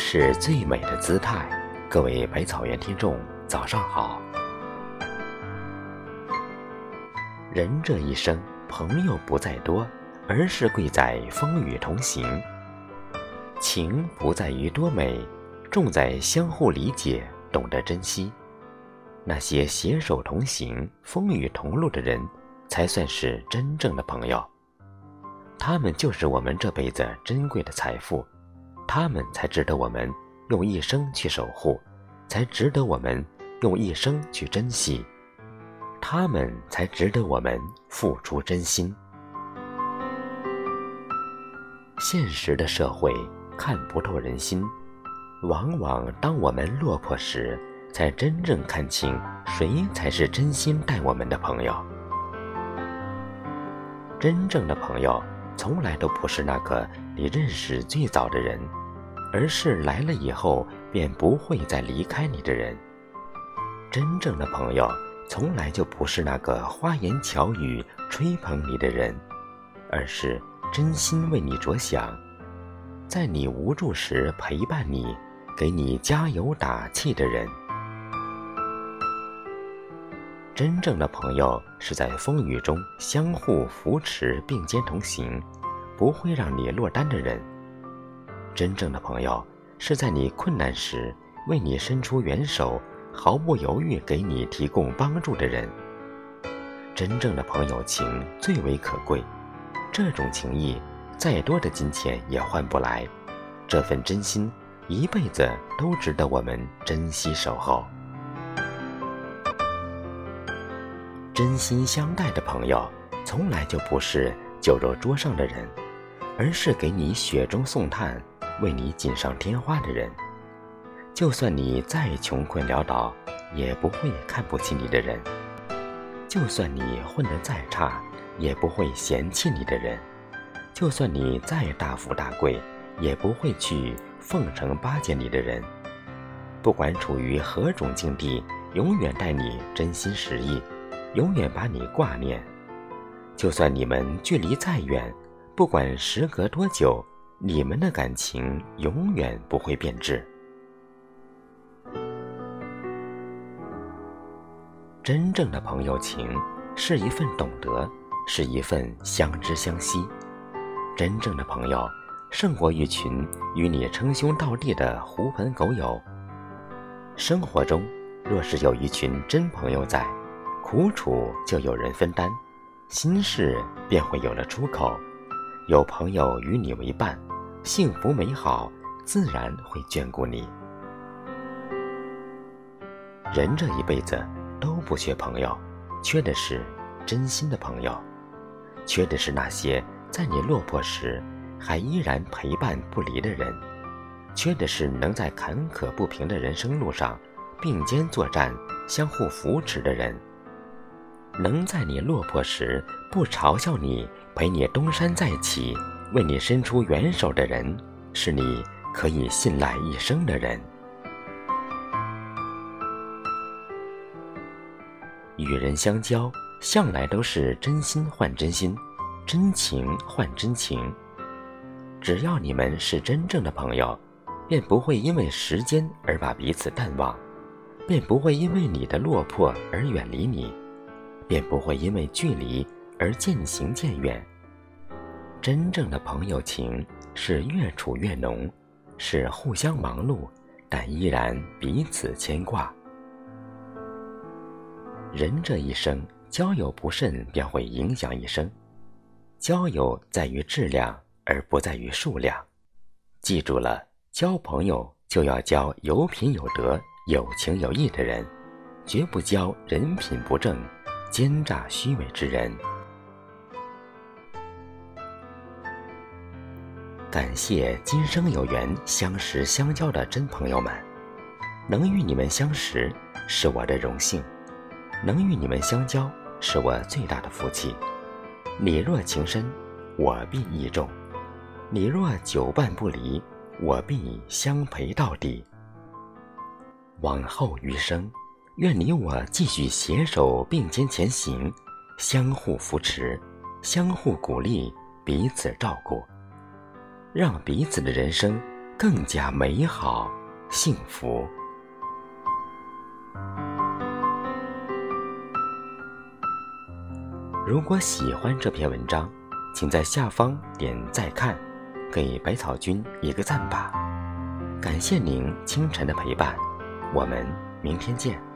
是最美的姿态。各位百草园听众，早上好。人这一生，朋友不在多，而是贵在风雨同行。情不在于多美，重在相互理解，懂得珍惜。那些携手同行、风雨同路的人，才算是真正的朋友。他们就是我们这辈子珍贵的财富，他们才值得我们。用一生去守护，才值得我们用一生去珍惜。他们才值得我们付出真心。现实的社会看不透人心，往往当我们落魄时，才真正看清谁才是真心待我们的朋友。真正的朋友，从来都不是那个你认识最早的人。而是来了以后便不会再离开你的人。真正的朋友，从来就不是那个花言巧语吹捧你的人，而是真心为你着想，在你无助时陪伴你，给你加油打气的人。真正的朋友是在风雨中相互扶持、并肩同行，不会让你落单的人。真正的朋友是在你困难时为你伸出援手，毫不犹豫给你提供帮助的人。真正的朋友情最为可贵，这种情谊再多的金钱也换不来，这份真心一辈子都值得我们珍惜守候。真心相待的朋友，从来就不是酒肉桌上的人，而是给你雪中送炭。为你锦上添花的人，就算你再穷困潦倒，也不会看不起你的人；就算你混得再差，也不会嫌弃你的人；就算你再大富大贵，也不会去奉承巴结你的人。不管处于何种境地，永远待你真心实意，永远把你挂念。就算你们距离再远，不管时隔多久。你们的感情永远不会变质。真正的朋友情是一份懂得，是一份相知相惜。真正的朋友胜过一群与你称兄道弟的狐朋狗友。生活中若是有一群真朋友在，苦楚就有人分担，心事便会有了出口。有朋友与你为伴。幸福美好，自然会眷顾你。人这一辈子都不缺朋友，缺的是真心的朋友，缺的是那些在你落魄时还依然陪伴不离的人，缺的是能在坎坷不平的人生路上并肩作战、相互扶持的人，能在你落魄时不嘲笑你，陪你东山再起。为你伸出援手的人，是你可以信赖一生的人。与人相交，向来都是真心换真心，真情换真情。只要你们是真正的朋友，便不会因为时间而把彼此淡忘，便不会因为你的落魄而远离你，便不会因为距离而渐行渐远。真正的朋友情是越处越浓，是互相忙碌，但依然彼此牵挂。人这一生，交友不慎便会影响一生。交友在于质量，而不在于数量。记住了，交朋友就要交有品有德、有情有义的人，绝不交人品不正、奸诈虚伪之人。感谢今生有缘相识相交的真朋友们，能与你们相识是我的荣幸，能与你们相交是我最大的福气。你若情深，我必义重；你若久伴不离，我必相陪到底。往后余生，愿你我继续携手并肩前行，相互扶持，相互鼓励，彼此照顾。让彼此的人生更加美好、幸福。如果喜欢这篇文章，请在下方点再看，给百草君一个赞吧。感谢您清晨的陪伴，我们明天见。